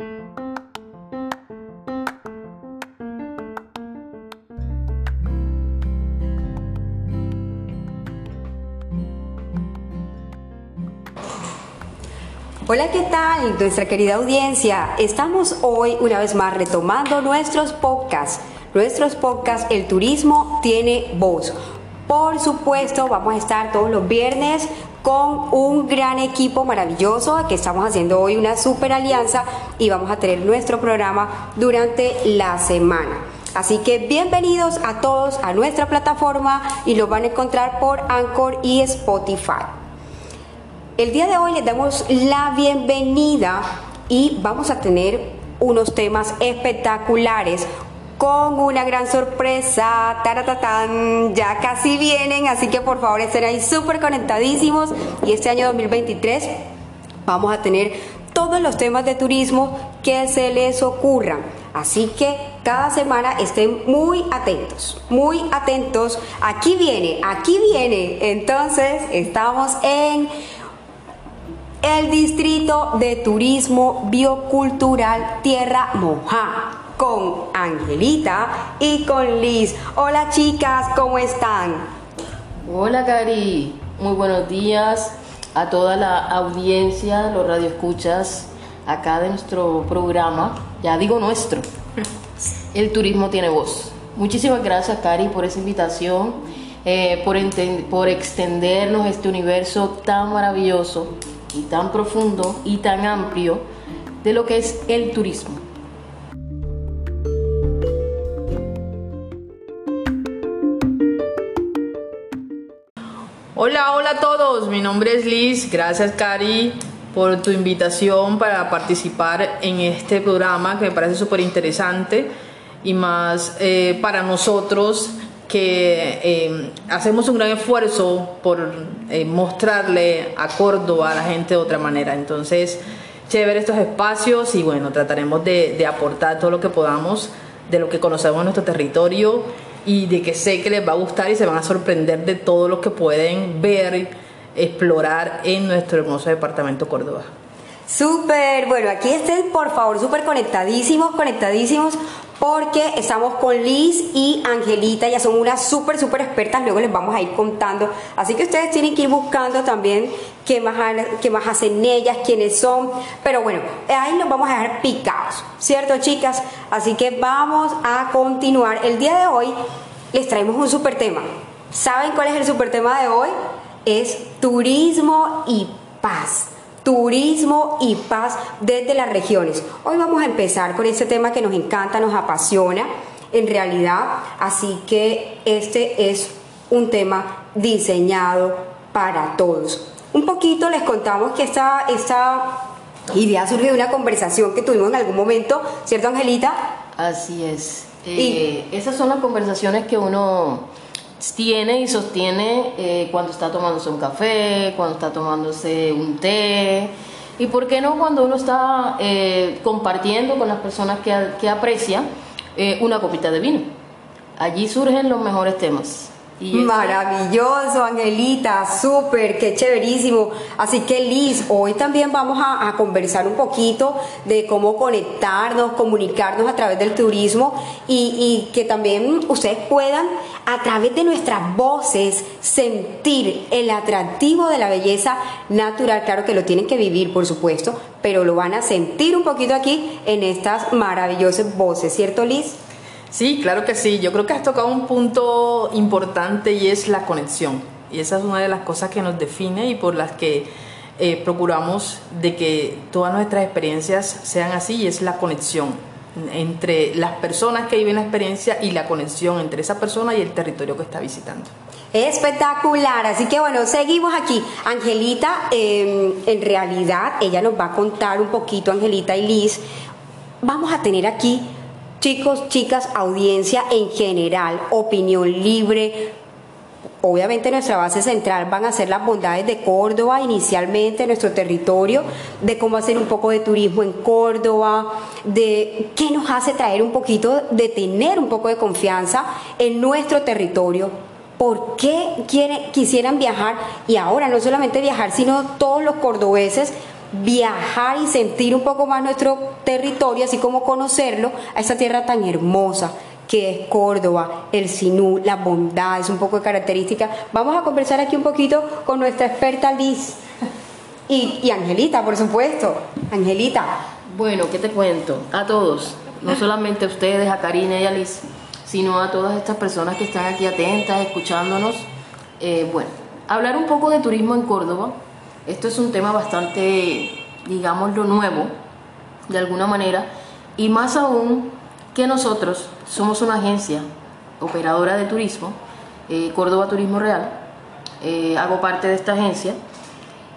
Hola, ¿qué tal? Nuestra querida audiencia. Estamos hoy una vez más retomando nuestros podcasts. Nuestros podcasts, el turismo tiene voz. Por supuesto, vamos a estar todos los viernes con un gran equipo maravilloso que estamos haciendo hoy una super alianza y vamos a tener nuestro programa durante la semana. Así que bienvenidos a todos a nuestra plataforma y lo van a encontrar por Anchor y Spotify. El día de hoy les damos la bienvenida y vamos a tener unos temas espectaculares con una gran sorpresa. Taratatán, ya casi vienen, así que por favor estén ahí súper conectadísimos. Y este año 2023 vamos a tener todos los temas de turismo que se les ocurran. Así que cada semana estén muy atentos, muy atentos. Aquí viene, aquí viene. Entonces estamos en el Distrito de Turismo Biocultural Tierra Moja con Angelita y con Liz. Hola chicas, ¿cómo están? Hola Cari, muy buenos días a toda la audiencia, los radioescuchas acá de nuestro programa, ya digo nuestro, el turismo tiene voz. Muchísimas gracias Cari por esa invitación, eh, por, por extendernos este universo tan maravilloso y tan profundo y tan amplio de lo que es el turismo. Hola, hola a todos, mi nombre es Liz, gracias Cari por tu invitación para participar en este programa que me parece súper interesante y más eh, para nosotros que eh, hacemos un gran esfuerzo por eh, mostrarle a Córdoba a la gente de otra manera. Entonces, chévere estos espacios y bueno, trataremos de, de aportar todo lo que podamos de lo que conocemos en nuestro territorio y de que sé que les va a gustar y se van a sorprender de todo lo que pueden ver, explorar en nuestro hermoso departamento Córdoba. Súper, bueno, aquí estén por favor súper conectadísimos, conectadísimos, porque estamos con Liz y Angelita, ya son unas súper, súper expertas, luego les vamos a ir contando. Así que ustedes tienen que ir buscando también qué más, qué más hacen ellas, quiénes son. Pero bueno, ahí nos vamos a dejar picados, ¿cierto chicas? Así que vamos a continuar. El día de hoy les traemos un súper tema. ¿Saben cuál es el súper tema de hoy? Es turismo y paz turismo y paz desde las regiones. Hoy vamos a empezar con este tema que nos encanta, nos apasiona en realidad, así que este es un tema diseñado para todos. Un poquito les contamos que esta, esta idea surgió de una conversación que tuvimos en algún momento, ¿cierto Angelita? Así es. y eh, esas son las conversaciones que uno tiene y sostiene eh, cuando está tomándose un café, cuando está tomándose un té. Y por qué no cuando uno está eh, compartiendo con las personas que, que aprecia eh, una copita de vino. Allí surgen los mejores temas. Maravilloso, Angelita, súper, qué chéverísimo. Así que Liz, hoy también vamos a, conversar un poquito de cómo conectarnos, comunicarnos a través del turismo y, y, que también ustedes puedan a través de nuestras voces sentir el atractivo de la belleza natural. Claro que lo tienen que vivir, por supuesto, pero lo van a sentir un poquito aquí en estas maravillosas voces, ¿cierto Liz? Sí, claro que sí. Yo creo que has tocado un punto importante y es la conexión. Y esa es una de las cosas que nos define y por las que eh, procuramos de que todas nuestras experiencias sean así y es la conexión entre las personas que viven la experiencia y la conexión entre esa persona y el territorio que está visitando. Espectacular, así que bueno, seguimos aquí. Angelita, em, en realidad, ella nos va a contar un poquito, Angelita y Liz, vamos a tener aquí Chicos, chicas, audiencia en general, opinión libre. Obviamente nuestra base central van a ser las bondades de Córdoba, inicialmente nuestro territorio, de cómo hacer un poco de turismo en Córdoba, de qué nos hace traer un poquito, de tener un poco de confianza en nuestro territorio, por qué quisieran viajar y ahora no solamente viajar, sino todos los cordobeses viajar y sentir un poco más nuestro territorio, así como conocerlo, a esta tierra tan hermosa que es Córdoba, el Sinú, la bondad, es un poco de característica. Vamos a conversar aquí un poquito con nuestra experta Liz y, y Angelita, por supuesto. Angelita. Bueno, ¿qué te cuento? A todos, no solamente a ustedes, a Karina y a Liz, sino a todas estas personas que están aquí atentas, escuchándonos. Eh, bueno, hablar un poco de turismo en Córdoba. Esto es un tema bastante, digámoslo, nuevo, de alguna manera, y más aún que nosotros somos una agencia operadora de turismo, eh, Córdoba Turismo Real, eh, hago parte de esta agencia,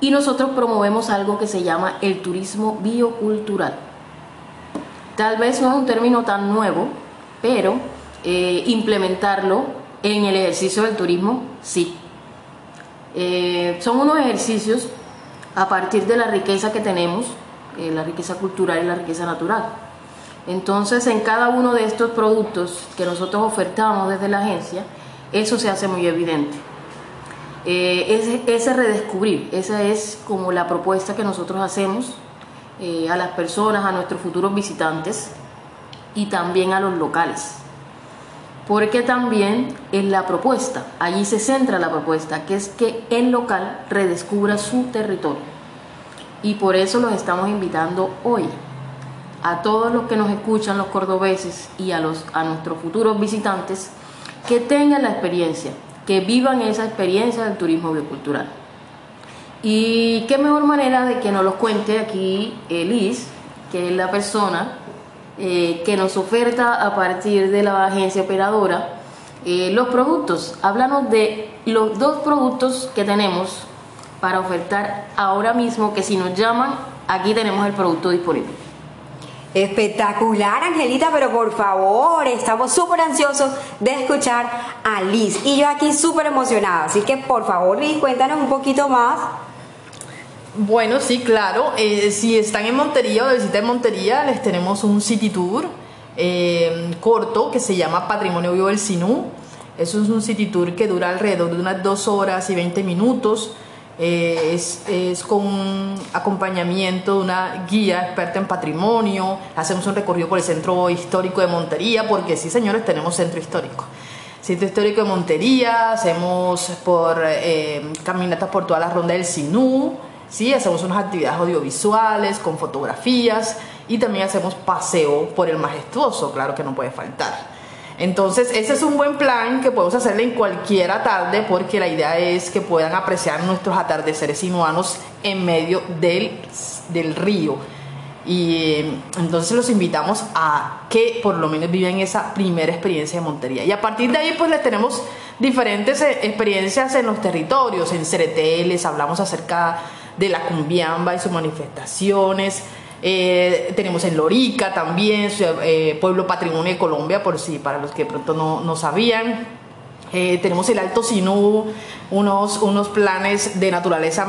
y nosotros promovemos algo que se llama el turismo biocultural. Tal vez no es un término tan nuevo, pero eh, implementarlo en el ejercicio del turismo sí. son unos ejercicios a partir de la riqueza que tenemos, la riqueza cultural y la riqueza natural entonces, en cada uno de estos productos que nosotros ofertamos desde la agencia, eso se hace muy evidente. Eh, ese, redescubrir, esa es como la propuesta que nosotros hacemos eh, a las personas, a nuestros futuros visitantes y también a los locales. Porque también en la propuesta, allí se centra la propuesta, que es que el local redescubra su territorio. Y por eso los estamos invitando hoy a todos los que nos escuchan, los cordobeses y a, los, a nuestros futuros visitantes, que tengan la experiencia, que vivan esa experiencia del turismo biocultural. Y qué mejor manera de que nos los cuente aquí Liz, que es la persona eh, que nos oferta a partir de la agencia operadora eh, los productos. Háblanos de los dos productos que tenemos para ofertar ahora mismo, que si nos llaman, aquí tenemos el producto disponible. Espectacular, Angelita, pero por favor, estamos súper ansiosos de escuchar a Liz. Y yo aquí súper emocionada, así que por favor, Liz, cuéntanos un poquito más. Bueno, sí, claro. Eh, si están en Montería o de visita en Montería, les tenemos un city tour eh, corto que se llama Patrimonio Vivo del Sinú. Es un city tour que dura alrededor de unas dos horas y 20 minutos. Eh, es, con acompañamiento de una guía experta en patrimonio, hacemos un recorrido por el centro histórico de Montería, porque sí señores, tenemos centro histórico. Centro histórico de Montería, hacemos por eh, caminatas por toda la ronda del Sinú, ¿sí? hacemos unas actividades audiovisuales con fotografías y también hacemos paseo por el majestuoso, claro que no puede faltar. Entonces, ese es un buen plan que podemos hacerle en cualquier tarde porque la idea es que puedan apreciar nuestros atardeceres sinuanos en medio del, del río. Y eh, entonces los invitamos a que por lo menos vivan esa primera experiencia de Montería. Y a partir de ahí pues les tenemos diferentes eh, experiencias en los territorios. En Cereté les hablamos acerca de la cumbiamba y sus manifestaciones. Eh, tenemos en Lorica también, eh, Pueblo Patrimonio de Colombia, por si para los que pronto no, no sabían. Eh, tenemos el Alto Sinú, unos, unos planes de naturaleza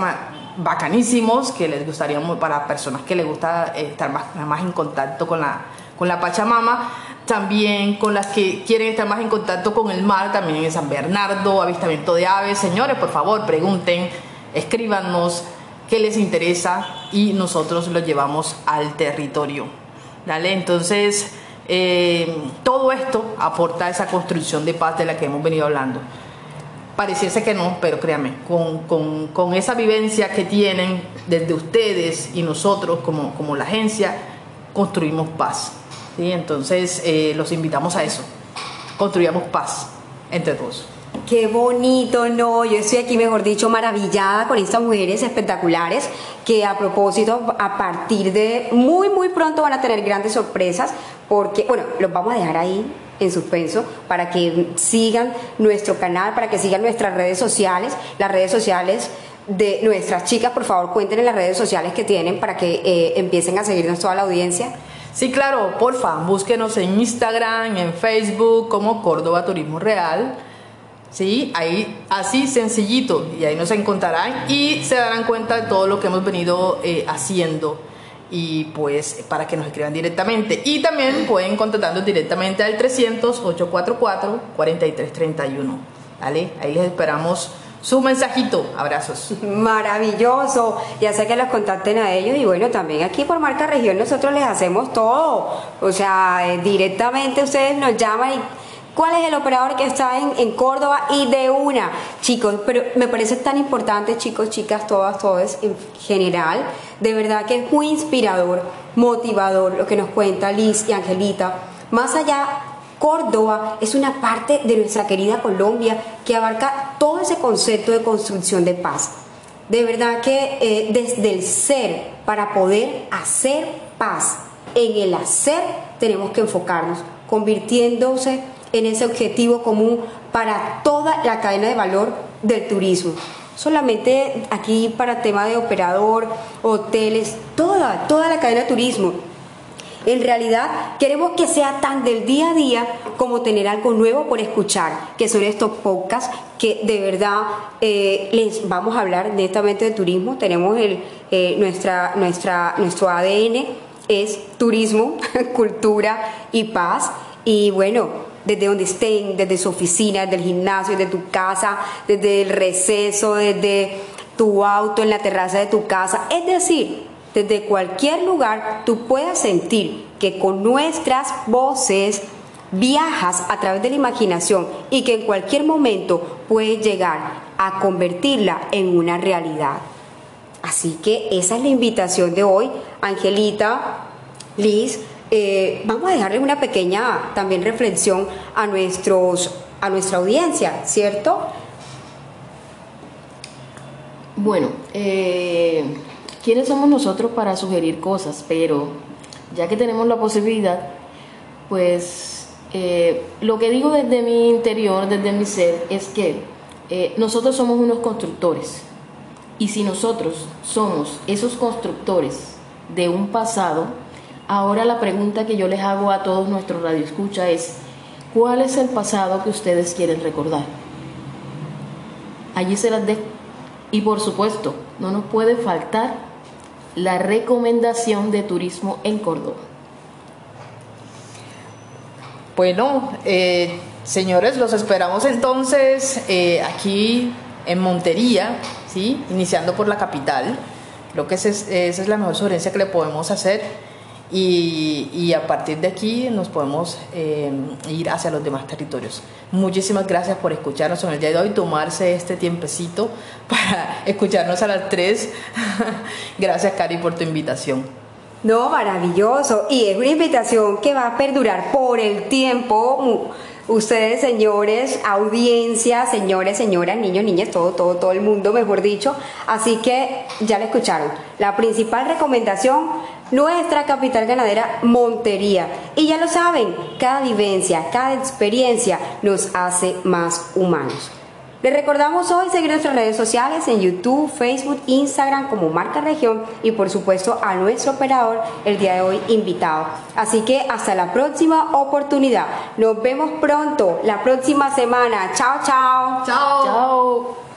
bacanísimos que les gustaría para personas que les gusta estar más, más en contacto con la, con la Pachamama, también con las que quieren estar más en contacto con el mar, también en San Bernardo, avistamiento de aves. Señores, por favor, pregunten, escríbanos qué les interesa y nosotros lo llevamos al territorio. ¿Dale? Entonces, eh, todo esto aporta esa construcción de paz de la que hemos venido hablando. Pareciese que no, pero créanme, con, esa vivencia que tienen desde ustedes y nosotros como, como la agencia, construimos paz. ¿sí? Entonces, eh, los invitamos a eso. Construyamos paz entre todos. Qué bonito, no, yo estoy aquí, mejor dicho, maravillada con estas mujeres espectaculares que a propósito, a partir de muy, muy pronto van a tener grandes sorpresas porque, bueno, los vamos a dejar ahí en suspenso para que sigan nuestro canal, para que sigan nuestras redes sociales, las redes sociales de nuestras chicas, por favor cuenten en las redes sociales que tienen para que eh, empiecen a seguirnos toda la audiencia. Sí, claro, porfa, búsquenos en Instagram, en Facebook como Córdoba Turismo Real ¿sí? Ahí así sencillito y ahí nos encontrarán y se darán cuenta de todo lo que hemos venido eh, haciendo y pues para que nos escriban directamente y también pueden contactarnos directamente al 300 844 4331 ¿vale? Ahí les esperamos su mensajito. Abrazos. Maravilloso. Ya sé que los contacten a ellos y bueno, también aquí por Marca Región nosotros les hacemos todo. O sea, eh, directamente ustedes nos llaman y cuál es el operador que está en, en, Córdoba y de una, chicos, pero me parece tan importante, chicos, chicas, todas, todos en general, de verdad que es muy inspirador, motivador lo que nos cuenta Liz y Angelita. Más allá Córdoba es una parte de nuestra querida Colombia que abarca todo ese concepto de construcción de paz. De verdad que eh, desde el ser, para poder hacer paz, en el hacer tenemos que enfocarnos, convirtiéndose en ese objetivo común para toda la cadena de valor del turismo. Solamente aquí para tema de operador, hoteles, toda, toda la cadena de turismo en realidad queremos que sea tan del día a día como tener algo nuevo por escuchar, que son estos podcasts que de verdad eh, les vamos a hablar netamente de turismo. Tenemos el, eh, nuestra, nuestra, nuestro ADN es turismo, cultura y paz. Y bueno, desde donde estén, desde su oficina, desde el gimnasio, desde tu casa, desde el receso, desde tu auto, en la terraza de tu casa. Es decir, desde cualquier lugar tú puedas sentir que con nuestras voces viajas a través de la imaginación y que en cualquier momento puedes llegar a convertirla en una realidad. Así que esa es la invitación de hoy. Angelita, Liz, eh, vamos a dejarle una pequeña también reflexión a, nuestros, a nuestra audiencia, ¿cierto? Bueno, eh, ¿quiénes somos nosotros para sugerir cosas? Pero ya que tenemos la posibilidad, pues eh, lo que digo desde mi interior, desde mi ser, es que eh, nosotros somos unos constructores. Y si nosotros somos esos constructores de un pasado, ahora la pregunta que yo les hago a todos nuestros radioescucha es, ¿cuál es el pasado que ustedes quieren recordar? Allí se las dejo. Y por supuesto, no nos puede faltar la recomendación de turismo en Córdoba? Bueno, eh, señores, los esperamos entonces eh, aquí en Montería, ¿sí? iniciando por la capital. Creo que esa es la mejor sugerencia que le podemos hacer y, a partir de aquí nos podemos eh, ir hacia los demás territorios. Muchísimas gracias por escucharnos en el día de hoy, tomarse este tiempecito para escucharnos a las tres. gracias, Cari, por tu invitación. No, maravilloso. Y es una invitación que va a perdurar por el tiempo. Ustedes, señores, audiencia, señores, señoras, niños, niñas, todo, todo, todo el mundo, mejor dicho. Así que ya le escucharon. La principal recomendación, nuestra capital ganadera, Montería. Y ya lo saben, cada vivencia, cada experiencia nos hace más humanos. Les recordamos hoy seguir nuestras redes sociales en YouTube, Facebook, Instagram como Marca Región y por supuesto a nuestro operador el día de hoy invitado. Así que hasta la próxima oportunidad. Nos vemos pronto la próxima semana. Chao, chao. Chao. Chao.